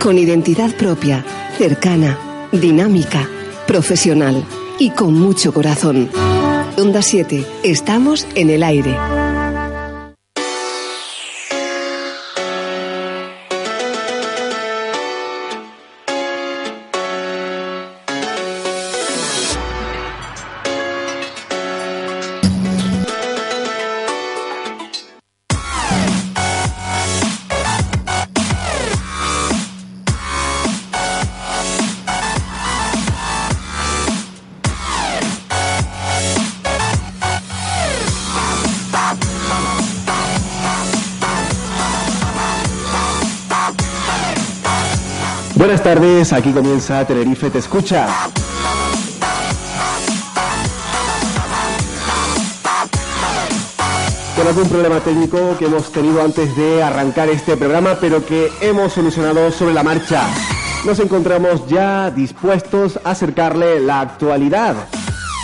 Con identidad propia, cercana, dinámica, profesional y con mucho corazón. Onda 7, estamos en el aire. Tardes, aquí comienza Tenerife Te Escucha. Con algún problema técnico que hemos tenido antes de arrancar este programa, pero que hemos solucionado sobre la marcha. Nos encontramos ya dispuestos a acercarle la actualidad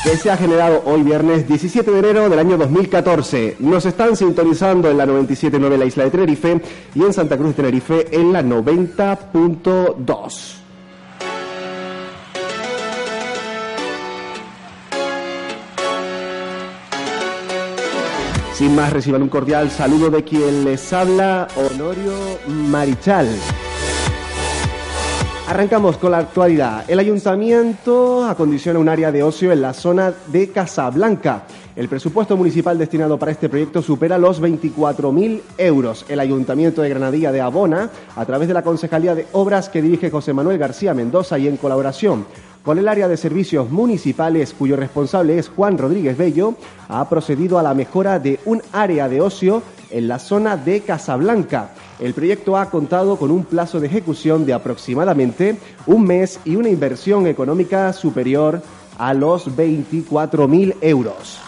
que se ha generado hoy viernes 17 de enero del año 2014. Nos están sintonizando en la 97.9 la isla de Tenerife y en Santa Cruz de Tenerife en la 90.2. Sin más, reciban un cordial saludo de quien les habla, Honorio Marichal. Arrancamos con la actualidad. El ayuntamiento acondiciona un área de ocio en la zona de Casablanca. El presupuesto municipal destinado para este proyecto supera los 24.000 euros. El ayuntamiento de Granadilla de Abona, a través de la Concejalía de Obras que dirige José Manuel García Mendoza y en colaboración con el área de servicios municipales, cuyo responsable es Juan Rodríguez Bello, ha procedido a la mejora de un área de ocio en la zona de Casablanca. El proyecto ha contado con un plazo de ejecución de aproximadamente un mes y una inversión económica superior a los 24.000 euros.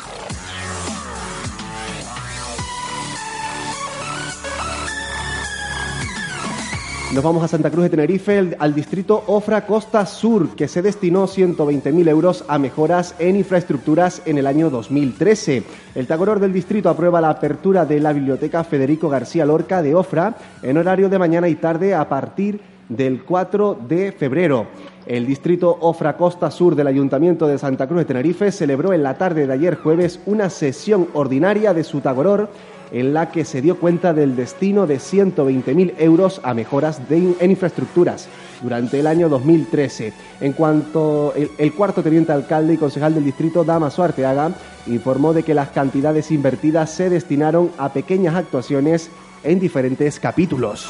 Nos vamos a Santa Cruz de Tenerife, al distrito Ofra Costa Sur, que se destinó 120.000 euros a mejoras en infraestructuras en el año 2013. El Tagoror del distrito aprueba la apertura de la Biblioteca Federico García Lorca de Ofra en horario de mañana y tarde a partir del 4 de febrero. El distrito Ofra Costa Sur del Ayuntamiento de Santa Cruz de Tenerife celebró en la tarde de ayer jueves una sesión ordinaria de su Tagoror en la que se dio cuenta del destino de 120.000 euros a mejoras de en infraestructuras durante el año 2013. En cuanto el, el cuarto teniente alcalde y concejal del distrito, Damaso Arteaga, informó de que las cantidades invertidas se destinaron a pequeñas actuaciones en diferentes capítulos.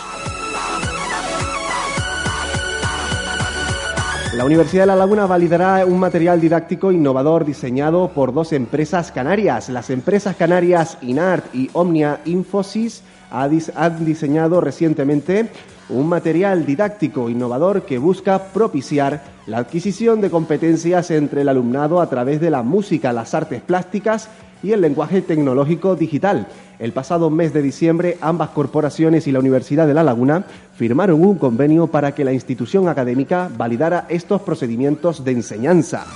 La Universidad de La Laguna validará un material didáctico innovador diseñado por dos empresas canarias. Las empresas canarias INART y Omnia Infosys han diseñado recientemente un material didáctico innovador que busca propiciar la adquisición de competencias entre el alumnado a través de la música, las artes plásticas y el lenguaje tecnológico digital. El pasado mes de diciembre, ambas corporaciones y la Universidad de La Laguna firmaron un convenio para que la institución académica validara estos procedimientos de enseñanza.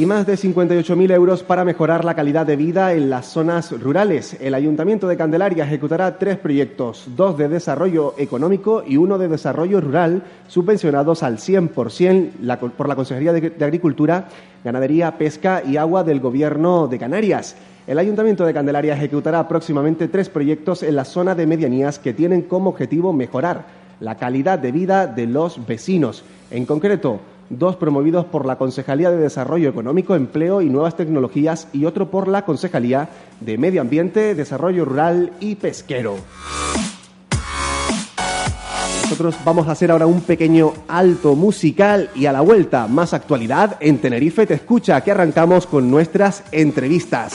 Y más de 58.000 euros para mejorar la calidad de vida en las zonas rurales. El Ayuntamiento de Candelaria ejecutará tres proyectos, dos de desarrollo económico y uno de desarrollo rural, subvencionados al 100% la- por la Consejería de Agricultura, Ganadería, Pesca y Agua del Gobierno de Canarias. El Ayuntamiento de Candelaria ejecutará próximamente tres proyectos en la zona de medianías que tienen como objetivo mejorar la calidad de vida de los vecinos. En concreto, dos promovidos por la Concejalía de Desarrollo Económico, Empleo y Nuevas Tecnologías y otro por la Concejalía de Medio Ambiente, Desarrollo Rural y Pesquero. Nosotros vamos a hacer ahora un pequeño alto musical y a la vuelta más actualidad en Tenerife Te Escucha, que arrancamos con nuestras entrevistas.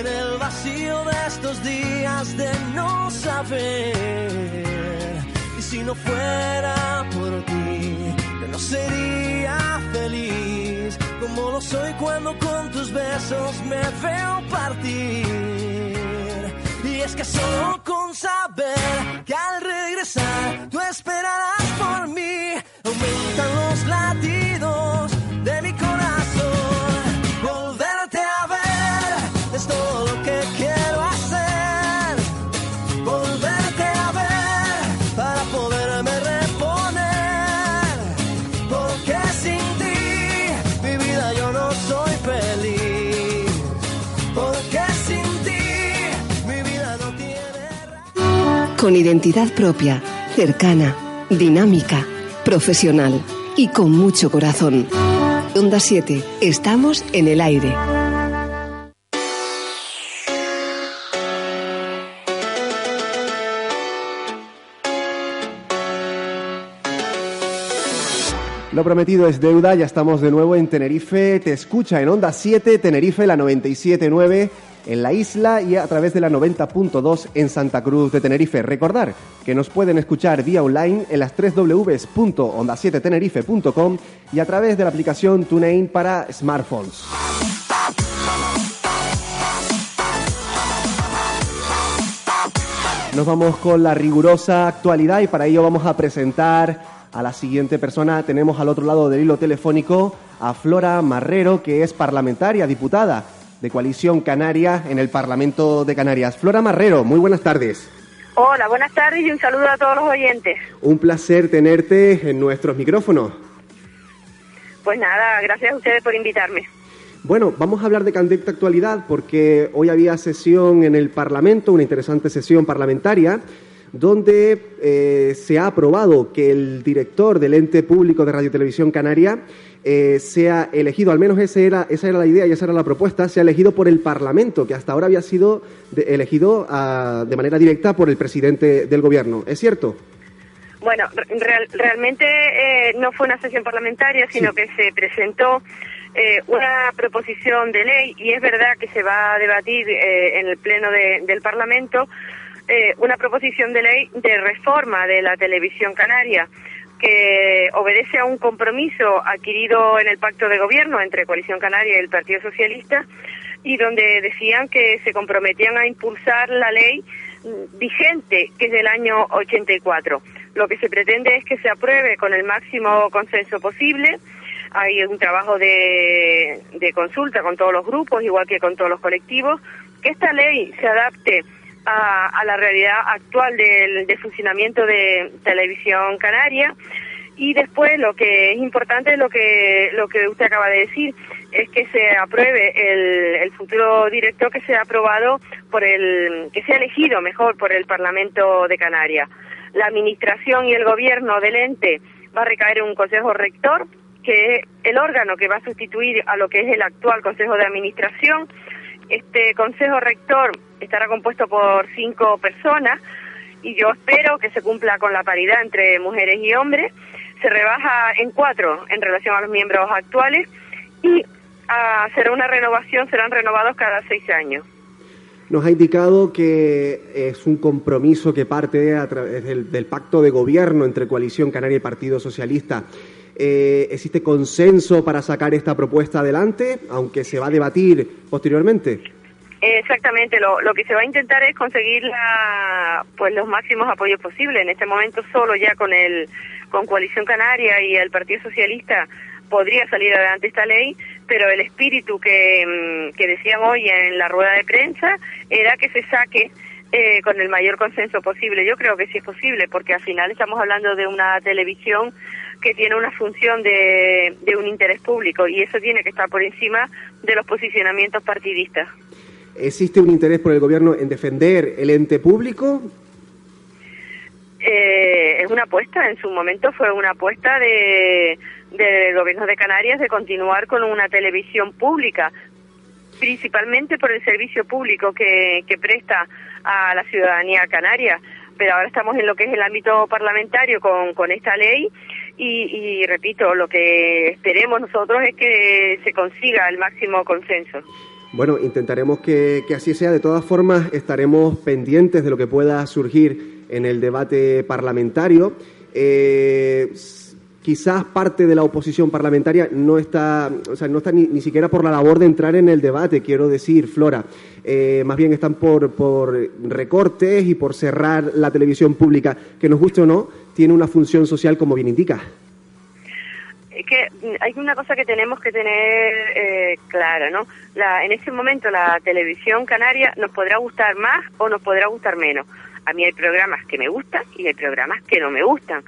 en el vacío de estos días de no saber. Y si no fuera por ti, yo no sería feliz como lo soy cuando con tus besos me veo partir. Y es que solo con saber que al regresar tú Con identidad propia, cercana, dinámica, profesional y con mucho corazón. Onda 7, estamos en el aire. Lo prometido es deuda, ya estamos de nuevo en Tenerife, te escucha en Onda 7, Tenerife la 97.9 en la isla y a través de la 90.2 en Santa Cruz de Tenerife. Recordar que nos pueden escuchar vía online en las 3 www.onda7tenerife.com y a través de la aplicación TuneIn para smartphones. Nos vamos con la rigurosa actualidad y para ello vamos a presentar a la siguiente persona. Tenemos al otro lado del hilo telefónico a Flora Marrero, que es parlamentaria, diputada de Coalición Canaria en el Parlamento de Canarias. Flora Marrero, muy buenas tardes. Hola, buenas tardes y un saludo a todos los oyentes. Un placer tenerte en nuestros micrófonos. Pues nada, gracias a ustedes por invitarme. Bueno, vamos a hablar de candente actualidad porque hoy había sesión en el Parlamento, una interesante sesión parlamentaria, donde eh, se ha aprobado que el director del ente público de Radio y Televisión Canaria eh, sea elegido, al menos ese era, esa era la idea y esa era la propuesta, sea elegido por el Parlamento, que hasta ahora había sido de- elegido ah, de manera directa por el presidente del Gobierno. ¿Es cierto? Bueno, real- realmente eh, no fue una sesión parlamentaria, sino que se presentó eh, una proposición de ley y es verdad que se va a debatir eh, en el Pleno de- del Parlamento eh, una proposición de ley de reforma de la televisión canaria que obedece a un compromiso adquirido en el pacto de gobierno entre Coalición Canaria y el Partido Socialista y donde decían que se comprometían a impulsar la ley mm, vigente, que es del año 84. Lo que se pretende es que se apruebe con el máximo consenso posible. Hay un trabajo de, de consulta con todos los grupos, igual que con todos los colectivos, que esta ley se adapte a, a la realidad actual del, de funcionamiento de televisión canaria. Y después lo que es importante lo que lo que usted acaba de decir es que se apruebe el, el futuro director que sea aprobado por el que sea elegido mejor por el Parlamento de Canarias. La administración y el gobierno del ente va a recaer en un consejo rector que es el órgano que va a sustituir a lo que es el actual consejo de administración este consejo rector estará compuesto por cinco personas y yo espero que se cumpla con la paridad entre mujeres y hombres. Se rebaja en cuatro en relación a los miembros actuales y será una renovación, serán renovados cada seis años. Nos ha indicado que es un compromiso que parte a través del pacto de gobierno entre Coalición Canaria y Partido Socialista. Eh, ¿Existe consenso para sacar esta propuesta adelante, aunque se va a debatir posteriormente? Exactamente, lo, lo que se va a intentar es conseguir la, pues los máximos apoyos posibles. En este momento solo ya con el con Coalición Canaria y el Partido Socialista podría salir adelante esta ley, pero el espíritu que, mm, que decían hoy en la rueda de prensa era que se saque eh, con el mayor consenso posible. Yo creo que sí es posible, porque al final estamos hablando de una televisión que tiene una función de, de un interés público y eso tiene que estar por encima de los posicionamientos partidistas. ¿Existe un interés por el gobierno en defender el ente público? Eh, es una apuesta, en su momento fue una apuesta de, del gobierno de Canarias de continuar con una televisión pública, principalmente por el servicio público que, que presta a la ciudadanía canaria. Pero ahora estamos en lo que es el ámbito parlamentario con, con esta ley y, y repito, lo que esperemos nosotros es que se consiga el máximo consenso. Bueno, intentaremos que, que, así sea. De todas formas, estaremos pendientes de lo que pueda surgir en el debate parlamentario. Eh, quizás parte de la oposición parlamentaria no está, o sea, no está ni, ni, siquiera por la labor de entrar en el debate, quiero decir, Flora. Eh, más bien están por, por recortes y por cerrar la televisión pública, que nos guste o no, tiene una función social como bien indica es que hay una cosa que tenemos que tener eh, clara, ¿no? La, en este momento la televisión canaria nos podrá gustar más o nos podrá gustar menos. A mí hay programas que me gustan y hay programas que no me gustan.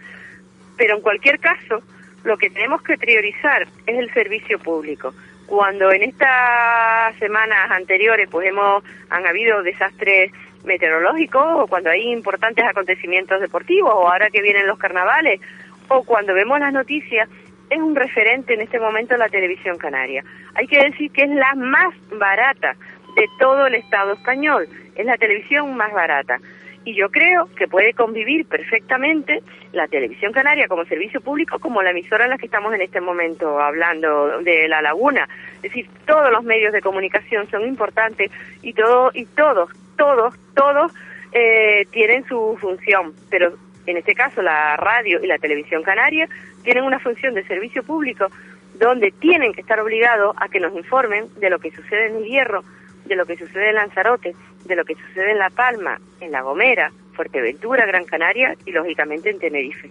Pero en cualquier caso, lo que tenemos que priorizar es el servicio público. Cuando en estas semanas anteriores pues hemos han habido desastres meteorológicos o cuando hay importantes acontecimientos deportivos o ahora que vienen los carnavales o cuando vemos las noticias es un referente en este momento la televisión canaria. Hay que decir que es la más barata de todo el Estado español, es la televisión más barata. Y yo creo que puede convivir perfectamente la televisión canaria como servicio público como la emisora en la que estamos en este momento hablando de La Laguna. Es decir, todos los medios de comunicación son importantes y todo y todos, todos, todos eh, tienen su función, pero en este caso la radio y la televisión canaria tienen una función de servicio público donde tienen que estar obligados a que nos informen de lo que sucede en el Hierro, de lo que sucede en Lanzarote, de lo que sucede en La Palma, en La Gomera, Fuerteventura, Gran Canaria y lógicamente en Tenerife.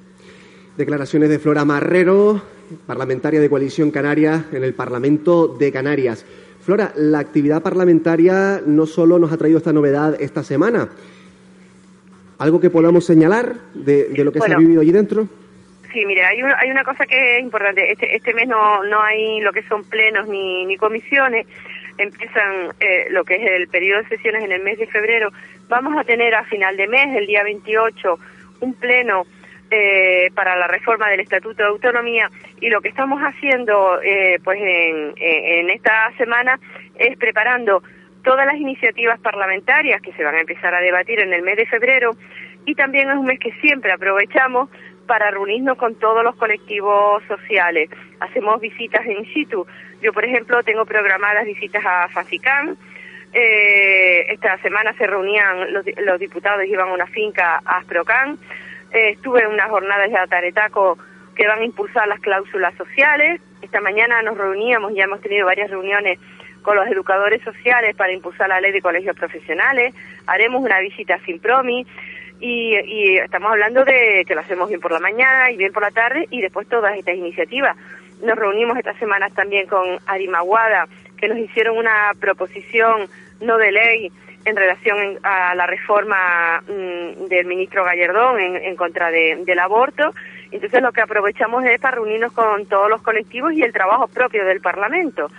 Declaraciones de Flora Marrero, parlamentaria de Coalición Canaria en el Parlamento de Canarias. Flora, la actividad parlamentaria no solo nos ha traído esta novedad esta semana. ¿Algo que podamos señalar de, de lo que bueno, se ha vivido allí dentro? Sí, mire, hay, un, hay una cosa que es importante. Este, este mes no, no hay lo que son plenos ni, ni comisiones. Empiezan eh, lo que es el periodo de sesiones en el mes de febrero. Vamos a tener a final de mes, el día 28, un pleno eh, para la reforma del Estatuto de Autonomía y lo que estamos haciendo eh, pues en, en esta semana es preparando todas las iniciativas parlamentarias que se van a empezar a debatir en el mes de febrero y también es un mes que siempre aprovechamos para reunirnos con todos los colectivos sociales. Hacemos visitas in situ. Yo, por ejemplo, tengo programadas visitas a Facicán. Eh, esta semana se reunían los, los, diputados, iban a una finca a Asprocán. Eh, estuve en unas jornadas de Ataretaco que van a impulsar las cláusulas sociales. Esta mañana nos reuníamos, ya hemos tenido varias reuniones con los educadores sociales para impulsar la ley de colegios profesionales. Haremos una visita sin promi. Y, y, estamos hablando de que lo hacemos bien por la mañana y bien por la tarde y después todas estas iniciativas. Nos reunimos estas semanas también con Arimaguada, que nos hicieron una proposición no de ley en relación a la reforma mmm, del ministro Gallardón en, en contra de, del aborto. Entonces lo que aprovechamos es para reunirnos con todos los colectivos y el trabajo propio del Parlamento,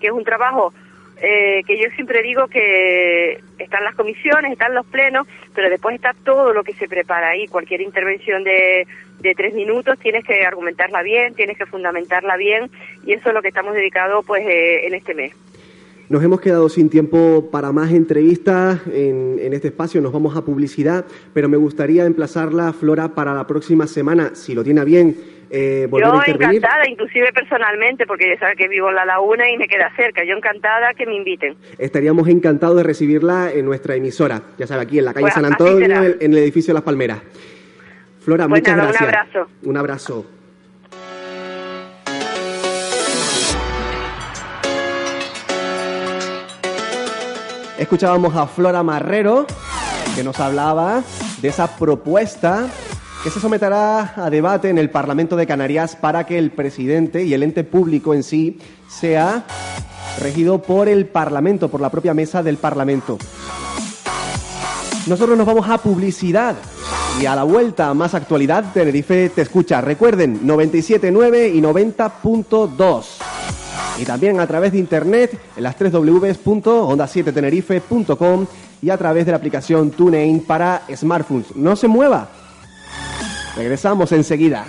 que es un trabajo eh, que yo siempre digo que están las comisiones, están los plenos, pero después está todo lo que se prepara ahí. Cualquier intervención de, de tres minutos tienes que argumentarla bien, tienes que fundamentarla bien, y eso es lo que estamos dedicados pues eh, en este mes. Nos hemos quedado sin tiempo para más entrevistas en, en, este espacio, nos vamos a publicidad, pero me gustaría emplazarla, Flora, para la próxima semana, si lo tiene bien, eh, volver yo a intervenir. encantada, inclusive personalmente, porque ya sabe que vivo en La Laguna y me queda cerca. Yo encantada que me inviten. Estaríamos encantados de recibirla en nuestra emisora, ya sabe, aquí en la calle Pues, San Antonio, en el, en el edificio Las Palmeras. Flora, Pues muchas nada, un gracias. abrazo. Un abrazo. Escuchábamos a Flora Marrero, que nos hablaba de esa propuesta que se someterá a debate en el Parlamento de Canarias para que el presidente y el ente público en sí sea regido por el Parlamento, por la propia mesa del Parlamento. Nosotros nos vamos a publicidad y a la vuelta más actualidad Tenerife te escucha. Recuerden 97.9 y 90.2. Y también a través de internet en las 3 www.onda7tenerife.com y a través de la aplicación TuneIn para smartphones. No se mueva. Regresamos enseguida.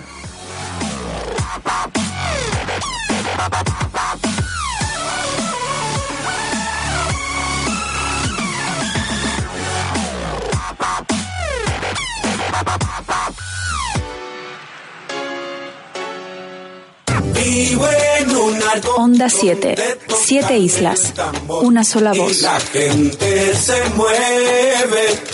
Onda 7. Siete islas. Una sola voz. la gente se mueve.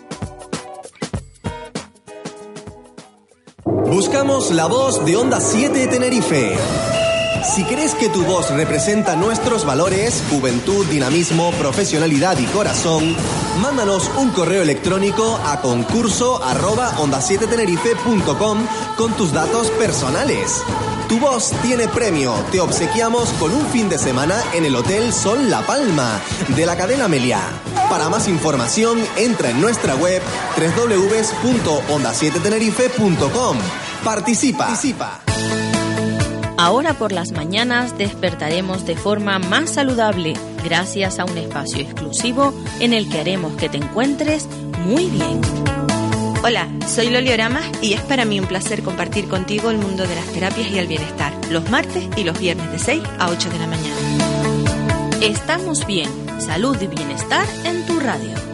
La voz de Onda 7 Tenerife. Si crees que tu voz representa nuestros valores, juventud, dinamismo, profesionalidad y corazón, mándanos un correo electrónico a concurso arroba onda 7 tenerife.com con tus datos personales. Tu voz tiene premio. Te obsequiamos con un fin de semana en el Hotel Sol La Palma de la cadena Meliá. Para más información, entra en nuestra web www.onda7tenerife.com. Participa. Participa. Ahora por las mañanas despertaremos de forma más saludable gracias a un espacio exclusivo en el que haremos que te encuentres muy bien. Hola, soy Loli Oramas y es para mí un placer compartir contigo el mundo de las terapias y el bienestar, los martes y los viernes de 6 a 8 de la mañana. Estamos bien, salud y bienestar en tu radio.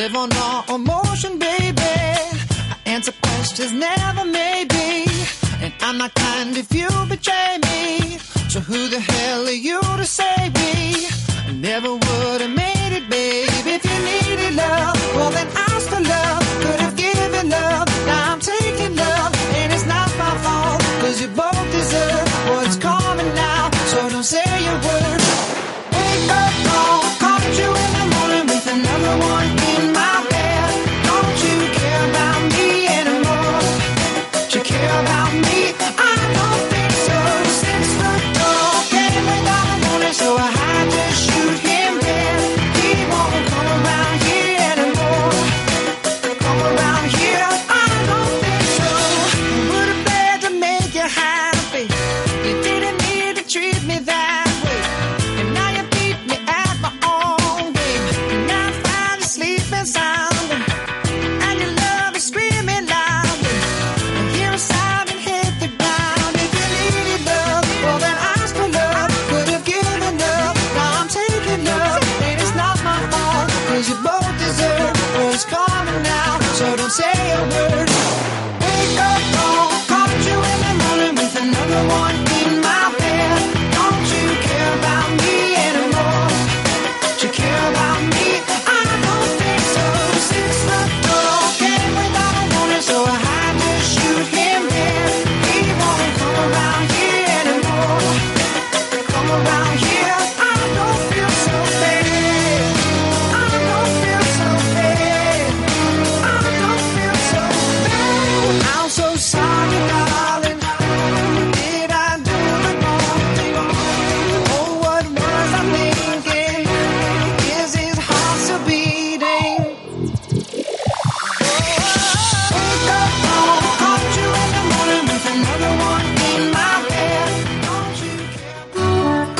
Live on all emotion, baby. I answer questions, never maybe. And I'm not kind if you betray me. So who the hell are you to save me? I never would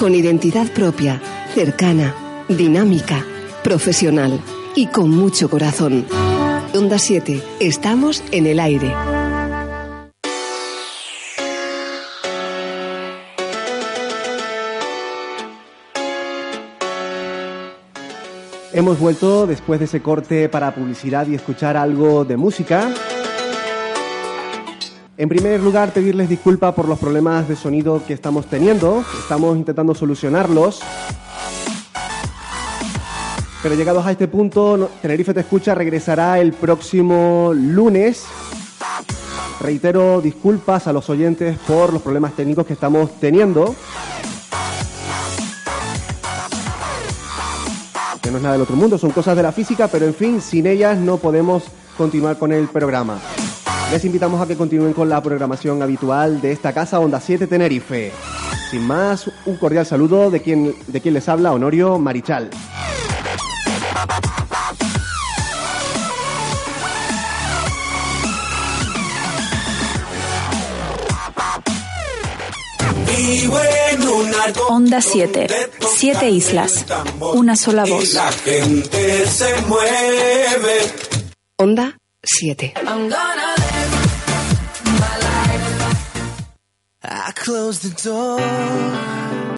Con identidad propia, cercana, dinámica, profesional y con mucho corazón. Onda 7, estamos en el aire. Hemos vuelto después de ese corte para publicidad y escuchar algo de música. En primer lugar, pedirles disculpas por los problemas de sonido que estamos teniendo. Estamos intentando solucionarlos. Pero llegados a este punto, Tenerife Te Escucha regresará el próximo lunes. Reitero disculpas a los oyentes por los problemas técnicos que estamos teniendo. que no es nada del otro mundo, son cosas de la física, pero en fin, sin ellas no podemos continuar con el programa. Les invitamos a que continúen con la programación habitual de esta casa Onda 7 Tenerife. Sin más, un cordial saludo de quien, de quien les habla, Honorio Marichal. Onda 7. Siete islas. Una sola voz. la gente se mueve. Onda 7. I close the door.